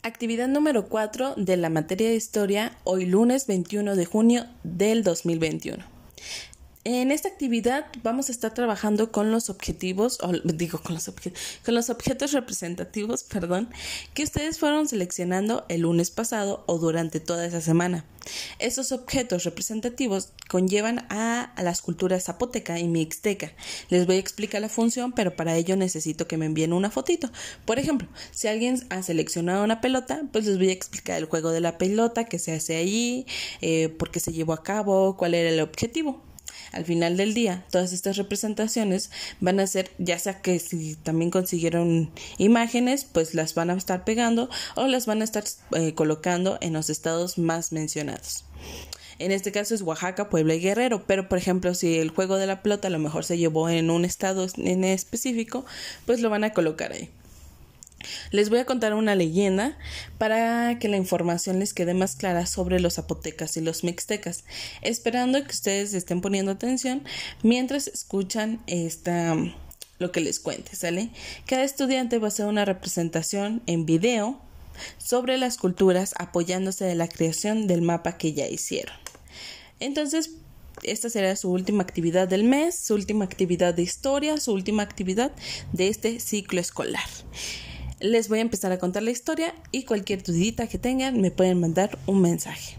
Actividad número 4 de la materia de historia, hoy lunes 21 de junio del 2021. En esta actividad vamos a estar trabajando con los objetivos, o digo con los, con los objetos representativos, perdón, que ustedes fueron seleccionando el lunes pasado o durante toda esa semana. Estos objetos representativos conllevan a, a, las culturas zapoteca y mixteca. Les voy a explicar la función, pero para ello necesito que me envíen una fotito. Por ejemplo, si alguien ha seleccionado una pelota, pues les voy a explicar el juego de la pelota, qué se hace allí, eh, por qué se llevó a cabo, cuál era el objetivo. Al final del día, todas estas representaciones van a ser, ya sea que si también consiguieron imágenes, pues las van a estar pegando o las van a estar eh, colocando en los estados más mencionados. En este caso es Oaxaca, Puebla y Guerrero, pero por ejemplo si el juego de la pelota a lo mejor se llevó en un estado en específico, pues lo van a colocar ahí. Les voy a contar una leyenda para que la información les quede más clara sobre los zapotecas y los mixtecas, esperando que ustedes estén poniendo atención mientras escuchan esta lo que les cuente, ¿sale? Cada estudiante va a hacer una representación en video sobre las culturas apoyándose de la creación del mapa que ya hicieron. Entonces, esta será su última actividad del mes, su última actividad de historia, su última actividad de este ciclo escolar les voy a empezar a contar la historia y cualquier dudita que tengan me pueden mandar un mensaje.